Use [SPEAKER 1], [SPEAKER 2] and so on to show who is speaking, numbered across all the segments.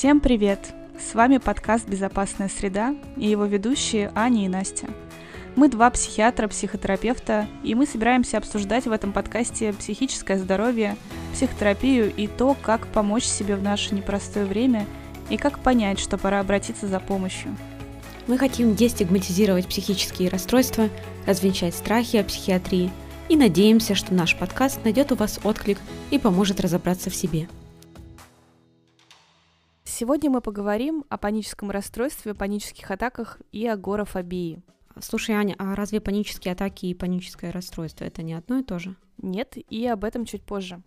[SPEAKER 1] Всем привет! С вами подкаст «Безопасная среда» и его ведущие Аня и Настя. Мы два психиатра, психотерапевта, и мы собираемся обсуждать в этом подкасте психическое здоровье, психотерапию и то, как помочь себе в наше непростое время и как понять, что пора обратиться за помощью.
[SPEAKER 2] Мы хотим дестигматизировать психические расстройства, развенчать страхи о психиатрии и надеемся, что наш подкаст найдет у вас отклик и поможет разобраться в себе.
[SPEAKER 1] Сегодня мы поговорим о паническом расстройстве, панических атаках и агорафобии.
[SPEAKER 2] Слушай, Аня, а разве панические атаки и паническое расстройство это не одно и то же?
[SPEAKER 1] Нет, и об этом чуть позже.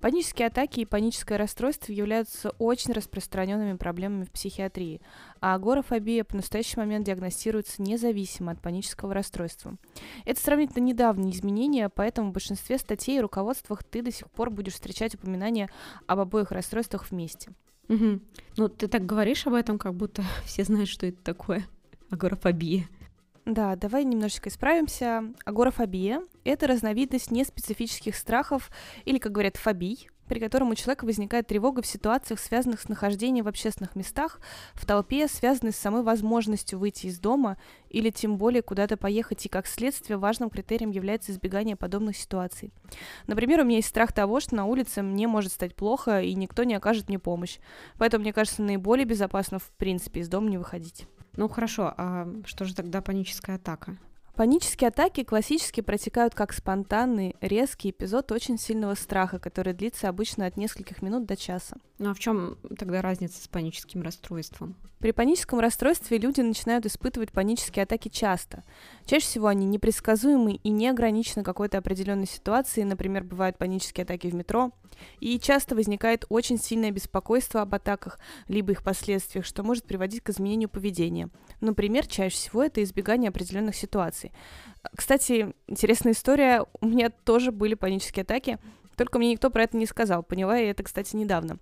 [SPEAKER 1] Панические атаки и паническое расстройство являются очень распространенными проблемами в психиатрии, а агорафобия по настоящий момент диагностируется независимо от панического расстройства. Это сравнительно недавние изменения, поэтому в большинстве статей и руководствах ты до сих пор будешь встречать упоминания об обоих расстройствах вместе.
[SPEAKER 2] Угу. Ну, ты так говоришь об этом, как будто все знают, что это такое. Агорафобия.
[SPEAKER 1] Да, давай немножечко исправимся. Агорафобия — это разновидность неспецифических страхов или, как говорят, фобий, при котором у человека возникает тревога в ситуациях, связанных с нахождением в общественных местах, в толпе, связанной с самой возможностью выйти из дома или тем более куда-то поехать, и как следствие важным критерием является избегание подобных ситуаций. Например, у меня есть страх того, что на улице мне может стать плохо, и никто не окажет мне помощь. Поэтому, мне кажется, наиболее безопасно, в принципе, из дома не выходить.
[SPEAKER 2] Ну хорошо, а что же тогда паническая атака?
[SPEAKER 1] Панические атаки классически протекают как спонтанный, резкий эпизод очень сильного страха, который длится обычно от нескольких минут до часа.
[SPEAKER 2] Ну а в чем тогда разница с паническим расстройством?
[SPEAKER 1] При паническом расстройстве люди начинают испытывать панические атаки часто. Чаще всего они непредсказуемы и не ограничены какой-то определенной ситуацией, например, бывают панические атаки в метро, и часто возникает очень сильное беспокойство об атаках, либо их последствиях, что может приводить к изменению поведения. Например, чаще всего это избегание определенных ситуаций. Кстати, интересная история. У меня тоже были панические атаки. Только мне никто про это не сказал. Поняла я это, кстати, недавно.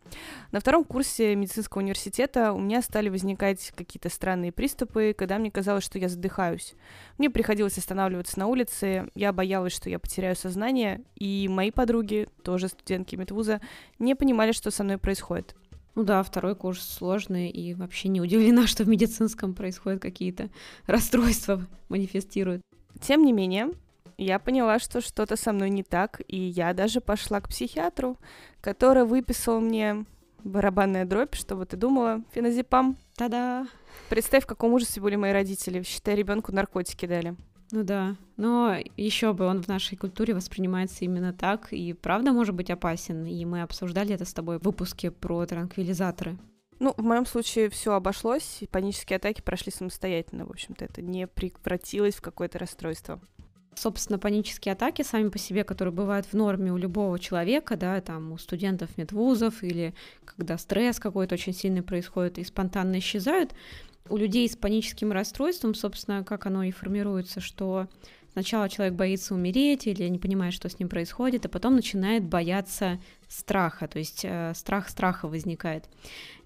[SPEAKER 1] На втором курсе медицинского университета у меня стали возникать какие-то странные приступы, когда мне казалось, что я задыхаюсь. Мне приходилось останавливаться на улице, я боялась, что я потеряю сознание, и мои подруги, тоже студентки медвуза, не понимали, что со мной происходит.
[SPEAKER 2] Ну да, второй курс сложный, и вообще не удивлена, что в медицинском происходят какие-то расстройства, манифестируют.
[SPEAKER 1] Тем не менее, я поняла, что что-то со мной не так, и я даже пошла к психиатру, который выписал мне барабанная дробь, что вот ты думала, феназепам.
[SPEAKER 2] Та-да!
[SPEAKER 1] Представь, в каком ужасе были мои родители, считай, ребенку наркотики дали.
[SPEAKER 2] Ну да, но еще бы он в нашей культуре воспринимается именно так и правда может быть опасен. И мы обсуждали это с тобой в выпуске про транквилизаторы.
[SPEAKER 1] Ну, в моем случае все обошлось, и панические атаки прошли самостоятельно. В общем-то, это не превратилось в какое-то расстройство.
[SPEAKER 2] Собственно, панические атаки сами по себе, которые бывают в норме у любого человека, да, там у студентов медвузов или когда стресс какой-то очень сильный происходит и спонтанно исчезают, у людей с паническим расстройством, собственно, как оно и формируется, что сначала человек боится умереть или не понимает, что с ним происходит, а потом начинает бояться страха, то есть э, страх страха возникает.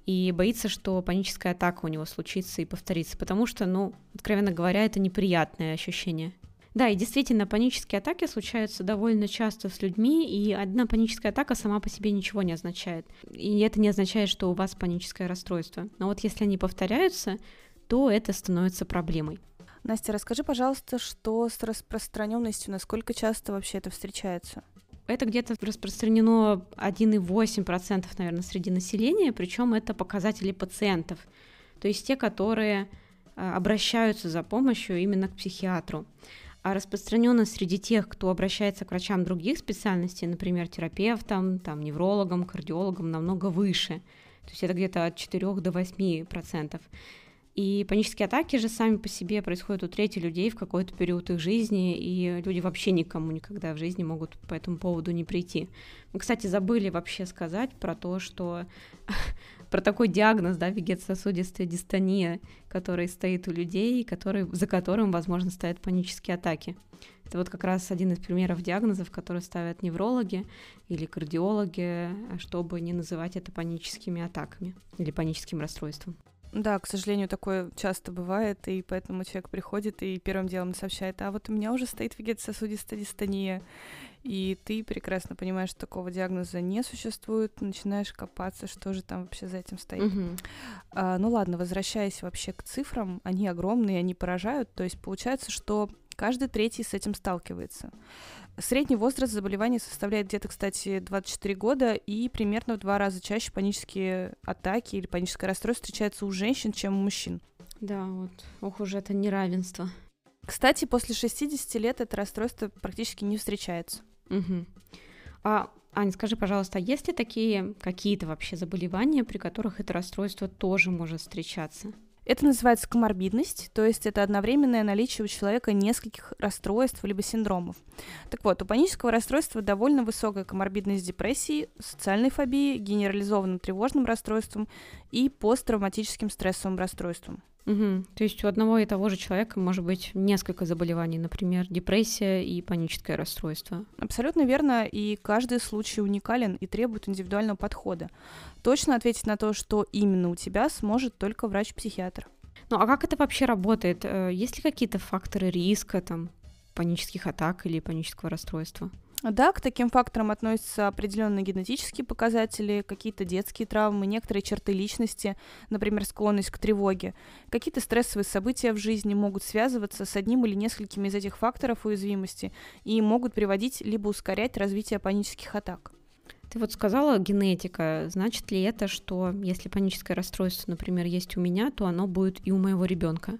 [SPEAKER 2] И боится, что паническая атака у него случится и повторится, потому что, ну, откровенно говоря, это неприятное ощущение. Да, и действительно, панические атаки случаются довольно часто с людьми, и одна паническая атака сама по себе ничего не означает. И это не означает, что у вас паническое расстройство. Но вот если они повторяются, то это становится проблемой.
[SPEAKER 1] Настя, расскажи, пожалуйста, что с распространенностью, насколько часто вообще это встречается?
[SPEAKER 2] Это где-то распространено 1,8%, наверное, среди населения, причем это показатели пациентов, то есть те, которые а, обращаются за помощью именно к психиатру а распространенность среди тех, кто обращается к врачам других специальностей, например, терапевтам, там, неврологам, кардиологам, намного выше. То есть это где-то от 4 до 8 процентов. И панические атаки же сами по себе происходят у трети людей в какой-то период их жизни, и люди вообще никому никогда в жизни могут по этому поводу не прийти. Мы, кстати, забыли вообще сказать про то, что про такой диагноз, да, вегетососудистая дистония, который стоит у людей, который, за которым, возможно, стоят панические атаки. Это вот как раз один из примеров диагнозов, которые ставят неврологи или кардиологи, чтобы не называть это паническими атаками или паническим расстройством.
[SPEAKER 1] Да, к сожалению, такое часто бывает, и поэтому человек приходит и первым делом сообщает, а вот у меня уже стоит вегетососудистая дистония, и ты прекрасно понимаешь, что такого диагноза не существует, начинаешь копаться, что же там вообще за этим стоит.
[SPEAKER 2] Угу.
[SPEAKER 1] А, ну ладно, возвращаясь вообще к цифрам, они огромные, они поражают, то есть получается, что каждый третий с этим сталкивается. Средний возраст заболевания составляет где-то, кстати, 24 года, и примерно в два раза чаще панические атаки или паническое расстройство встречается у женщин, чем у мужчин.
[SPEAKER 2] Да, вот, ох уж это неравенство.
[SPEAKER 1] Кстати, после 60 лет это расстройство практически не встречается.
[SPEAKER 2] Угу. А, Аня, скажи, пожалуйста, а есть ли такие какие-то вообще заболевания, при которых это расстройство тоже может встречаться?
[SPEAKER 1] Это называется коморбидность, то есть это одновременное наличие у человека нескольких расстройств либо синдромов. Так вот, у панического расстройства довольно высокая коморбидность депрессии, социальной фобии, генерализованным тревожным расстройством и посттравматическим стрессовым расстройством.
[SPEAKER 2] Угу. То есть у одного и того же человека может быть несколько заболеваний, например, депрессия и паническое расстройство.
[SPEAKER 1] Абсолютно верно, и каждый случай уникален и требует индивидуального подхода. Точно ответить на то, что именно у тебя, сможет только врач-психиатр.
[SPEAKER 2] Ну а как это вообще работает? Э, есть ли какие-то факторы риска, там, панических атак или панического расстройства?
[SPEAKER 1] Да, к таким факторам относятся определенные генетические показатели, какие-то детские травмы, некоторые черты личности, например, склонность к тревоге. Какие-то стрессовые события в жизни могут связываться с одним или несколькими из этих факторов уязвимости и могут приводить либо ускорять развитие панических атак.
[SPEAKER 2] Ты вот сказала генетика. Значит ли это, что если паническое расстройство, например, есть у меня, то оно будет и у моего ребенка?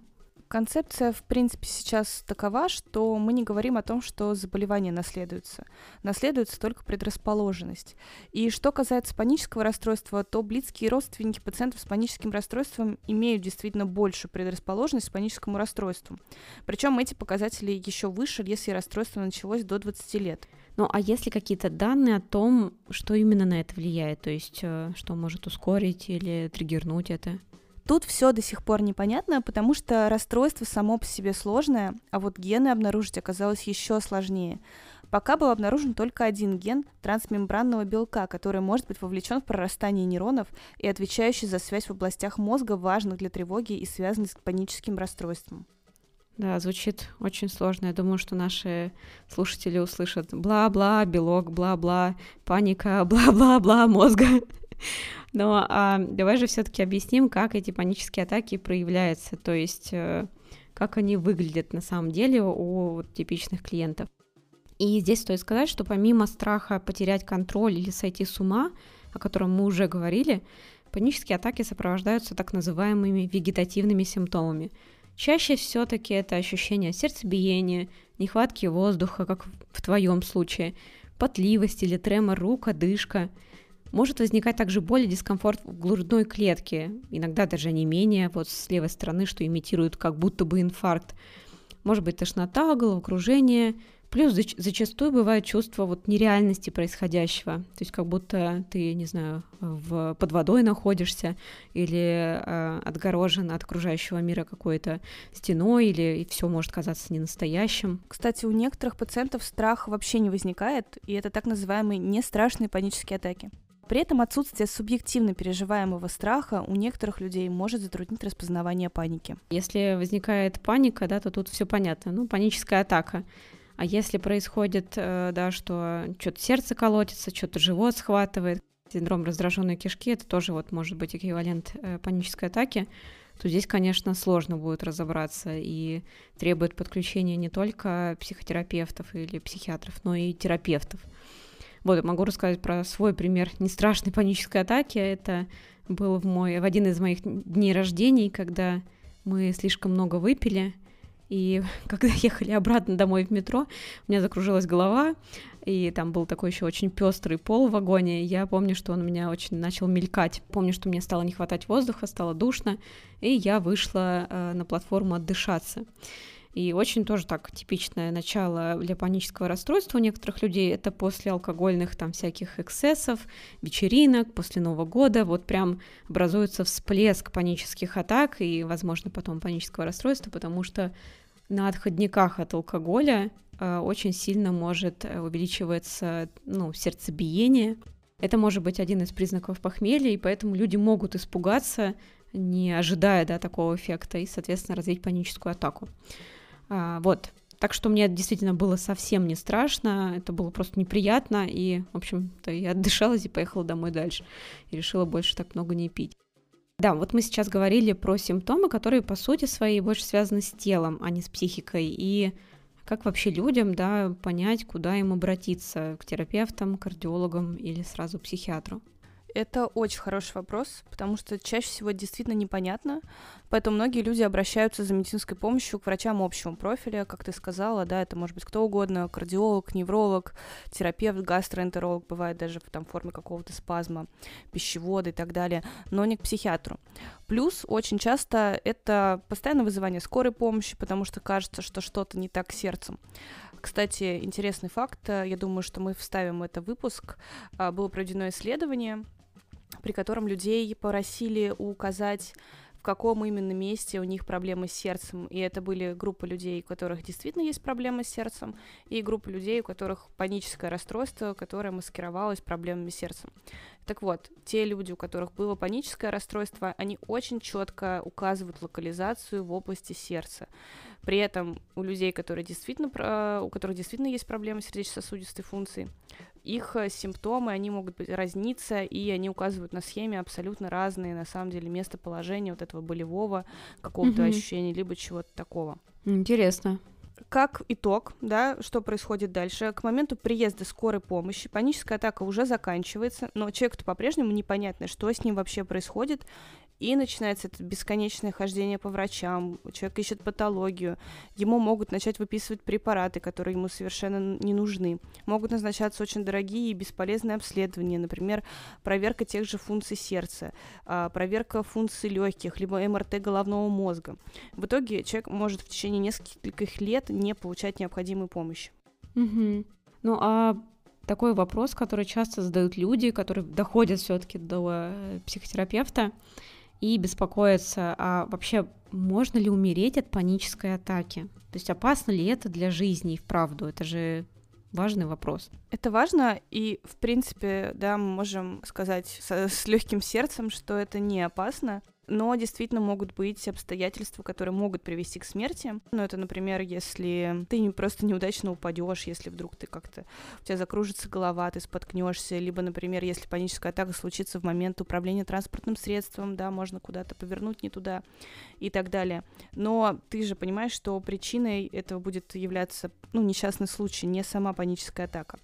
[SPEAKER 1] Концепция, в принципе, сейчас такова, что мы не говорим о том, что заболевание наследуется. Наследуется только предрасположенность. И что касается панического расстройства, то близкие родственники пациентов с паническим расстройством имеют действительно большую предрасположенность к паническому расстройству. Причем эти показатели еще выше, если расстройство началось до 20 лет.
[SPEAKER 2] Ну а есть ли какие-то данные о том, что именно на это влияет? То есть, э, что может ускорить или триггернуть это?
[SPEAKER 1] Тут все до сих пор непонятно, потому что расстройство само по себе сложное, а вот гены обнаружить оказалось еще сложнее. Пока был обнаружен только один ген трансмембранного белка, который может быть вовлечен в прорастание нейронов и отвечающий за связь в областях мозга, важных для тревоги и связанных с паническим расстройством.
[SPEAKER 2] Да, звучит очень сложно. Я думаю, что наши слушатели услышат бла-бла, белок, бла-бла, паника, бла-бла-бла мозга. Но а, давай же все-таки объясним, как эти панические атаки проявляются, то есть э, как они выглядят на самом деле у вот, типичных клиентов. И здесь стоит сказать, что помимо страха потерять контроль или сойти с ума, о котором мы уже говорили, панические атаки сопровождаются так называемыми вегетативными симптомами. Чаще все-таки это ощущение сердцебиения, нехватки воздуха, как в твоем случае, потливость или тремор рук, одышка – может возникать также боль и дискомфорт в грудной клетке, иногда даже не менее, вот с левой стороны, что имитирует как будто бы инфаркт. Может быть тошнота, головокружение, Плюс зач- зачастую бывает чувство вот нереальности происходящего, то есть как будто ты, не знаю, в, под водой находишься или э, отгорожен от окружающего мира какой-то стеной, или все может казаться ненастоящим.
[SPEAKER 1] Кстати, у некоторых пациентов страх вообще не возникает, и это так называемые нестрашные панические атаки. При этом отсутствие субъективно переживаемого страха у некоторых людей может затруднить распознавание паники.
[SPEAKER 2] Если возникает паника, да, то тут все понятно. Ну, паническая атака. А если происходит, э, да, что что-то сердце колотится, что-то живот схватывает, синдром раздраженной кишки, это тоже вот может быть эквивалент э, панической атаки, то здесь, конечно, сложно будет разобраться и требует подключения не только психотерапевтов или психиатров, но и терапевтов. Вот, могу рассказать про свой пример не страшной панической атаки. Это был в, мой, в один из моих дней рождений, когда мы слишком много выпили, и когда ехали обратно домой в метро, у меня закружилась голова, и там был такой еще очень пестрый пол в вагоне. Я помню, что он у меня очень начал мелькать. Помню, что мне стало не хватать воздуха, стало душно, и я вышла э, на платформу отдышаться. И очень тоже так типичное начало для панического расстройства у некоторых людей. Это после алкогольных там всяких эксцессов, вечеринок, после Нового года. Вот прям образуется всплеск панических атак и, возможно, потом панического расстройства, потому что на отходниках от алкоголя э, очень сильно может э, увеличиваться ну, сердцебиение. Это может быть один из признаков похмелья, и поэтому люди могут испугаться не ожидая да, такого эффекта, и, соответственно, развить паническую атаку. А, вот. Так что мне действительно было совсем не страшно, это было просто неприятно, и, в общем-то, я отдышалась и поехала домой дальше, и решила больше так много не пить. Да, вот мы сейчас говорили про симптомы, которые, по сути своей, больше связаны с телом, а не с психикой, и как вообще людям, да, понять, куда им обратиться, к терапевтам, кардиологам или сразу психиатру?
[SPEAKER 1] Это очень хороший вопрос, потому что чаще всего действительно непонятно, поэтому многие люди обращаются за медицинской помощью к врачам общего профиля, как ты сказала, да, это может быть кто угодно, кардиолог, невролог, терапевт, гастроэнтеролог, бывает даже в там, форме какого-то спазма, пищевода и так далее, но не к психиатру. Плюс очень часто это постоянное вызывание скорой помощи, потому что кажется, что что-то не так с сердцем. Кстати, интересный факт, я думаю, что мы вставим это в выпуск. А, было проведено исследование, при котором людей попросили указать в каком именно месте у них проблемы с сердцем. И это были группы людей, у которых действительно есть проблемы с сердцем, и группа людей, у которых паническое расстройство, которое маскировалось проблемами с сердцем. Так вот, те люди, у которых было паническое расстройство, они очень четко указывают локализацию в области сердца. При этом у людей, которые действительно, у которых действительно есть проблемы сердечно-сосудистой функции, их э, симптомы, они могут быть разниться, и они указывают на схеме абсолютно разные, на самом деле, местоположения вот этого болевого какого-то mm-hmm. ощущения, либо чего-то такого.
[SPEAKER 2] Интересно.
[SPEAKER 1] Как итог, да, что происходит дальше? К моменту приезда скорой помощи паническая атака уже заканчивается, но человеку-то по-прежнему непонятно, что с ним вообще происходит, и начинается это бесконечное хождение по врачам, человек ищет патологию, ему могут начать выписывать препараты, которые ему совершенно не нужны. Могут назначаться очень дорогие и бесполезные обследования, например, проверка тех же функций сердца, а, проверка функций легких, либо МРТ головного мозга. В итоге человек может в течение нескольких лет не получать необходимую помощь.
[SPEAKER 2] Угу. Ну а такой вопрос, который часто задают люди, которые доходят все-таки до э, психотерапевта, и беспокоиться, а вообще можно ли умереть от панической атаки? То есть опасно ли это для жизни и вправду? Это же важный вопрос.
[SPEAKER 1] Это важно, и в принципе, да, мы можем сказать с, с легким сердцем, что это не опасно но действительно могут быть обстоятельства, которые могут привести к смерти. Ну, это, например, если ты просто неудачно упадешь, если вдруг ты как-то у тебя закружится голова, ты споткнешься, либо, например, если паническая атака случится в момент управления транспортным средством, да, можно куда-то повернуть не туда и так далее. Но ты же понимаешь, что причиной этого будет являться, ну, несчастный случай, не сама паническая атака.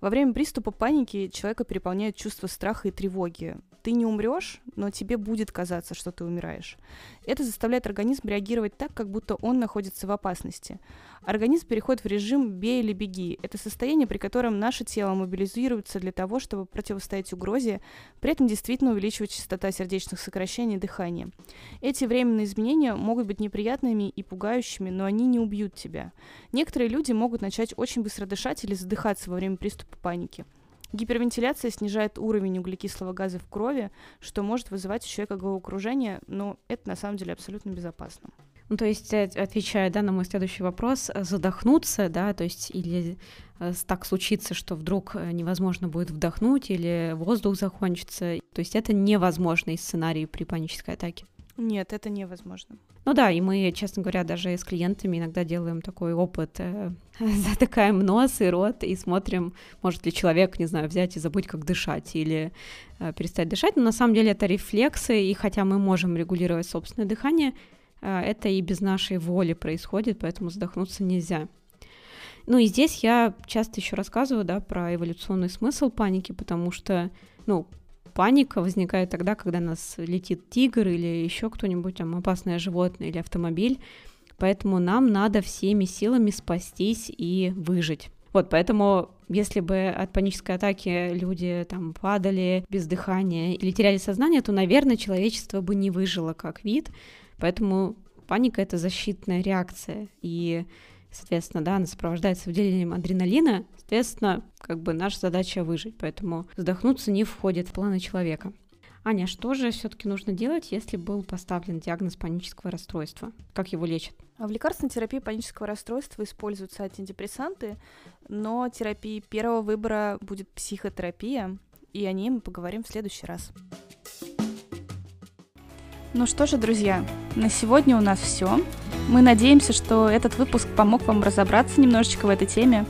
[SPEAKER 1] Во время приступа паники человека переполняют чувство страха и тревоги. Ты не умрешь, но тебе будет казаться, что ты умираешь. Это заставляет организм реагировать так, как будто он находится в опасности. Организм переходит в режим «бей или беги». Это состояние, при котором наше тело мобилизируется для того, чтобы противостоять угрозе, при этом действительно увеличивать частота сердечных сокращений и дыхания. Эти временные изменения могут быть неприятными и пугающими, но они не убьют тебя. Некоторые люди могут начать очень быстро дышать или задыхаться во время приступа паники. Гипервентиляция снижает уровень углекислого газа в крови, что может вызывать у человека головокружение, но это на самом деле абсолютно безопасно.
[SPEAKER 2] Ну, то есть, э, отвечая да, на мой следующий вопрос, э, задохнуться, да, то есть, или э, так случится, что вдруг невозможно будет вдохнуть, или воздух закончится. То есть это невозможный сценарий при панической атаке.
[SPEAKER 1] Нет, это невозможно.
[SPEAKER 2] Ну да, и мы, честно говоря, даже с клиентами иногда делаем такой опыт, э, затыкаем нос и рот и смотрим, может ли человек, не знаю, взять и забыть, как дышать или э, перестать дышать. Но на самом деле это рефлексы, и хотя мы можем регулировать собственное дыхание, э, это и без нашей воли происходит, поэтому задохнуться нельзя. Ну и здесь я часто еще рассказываю, да, про эволюционный смысл паники, потому что, ну, паника возникает тогда, когда нас летит тигр или еще кто-нибудь, там, опасное животное или автомобиль. Поэтому нам надо всеми силами спастись и выжить. Вот, поэтому, если бы от панической атаки люди там падали без дыхания или теряли сознание, то, наверное, человечество бы не выжило как вид. Поэтому паника — это защитная реакция. И соответственно, да, она сопровождается выделением адреналина, соответственно, как бы наша задача выжить, поэтому задохнуться не входит в планы человека. Аня, что же все-таки нужно делать, если был поставлен диагноз панического расстройства? Как его лечат?
[SPEAKER 1] В лекарственной терапии панического расстройства используются антидепрессанты, но терапией первого выбора будет психотерапия, и о ней мы поговорим в следующий раз. Ну что же, друзья, на сегодня у нас все. Мы надеемся, что этот выпуск помог вам разобраться немножечко в этой теме.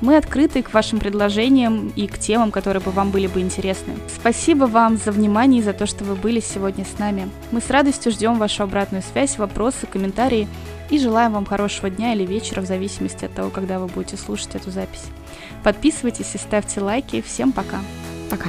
[SPEAKER 1] Мы открыты к вашим предложениям и к темам, которые бы вам были бы интересны. Спасибо вам за внимание и за то, что вы были сегодня с нами. Мы с радостью ждем вашу обратную связь, вопросы, комментарии и желаем вам хорошего дня или вечера в зависимости от того, когда вы будете слушать эту запись. Подписывайтесь и ставьте лайки. Всем пока.
[SPEAKER 2] Пока.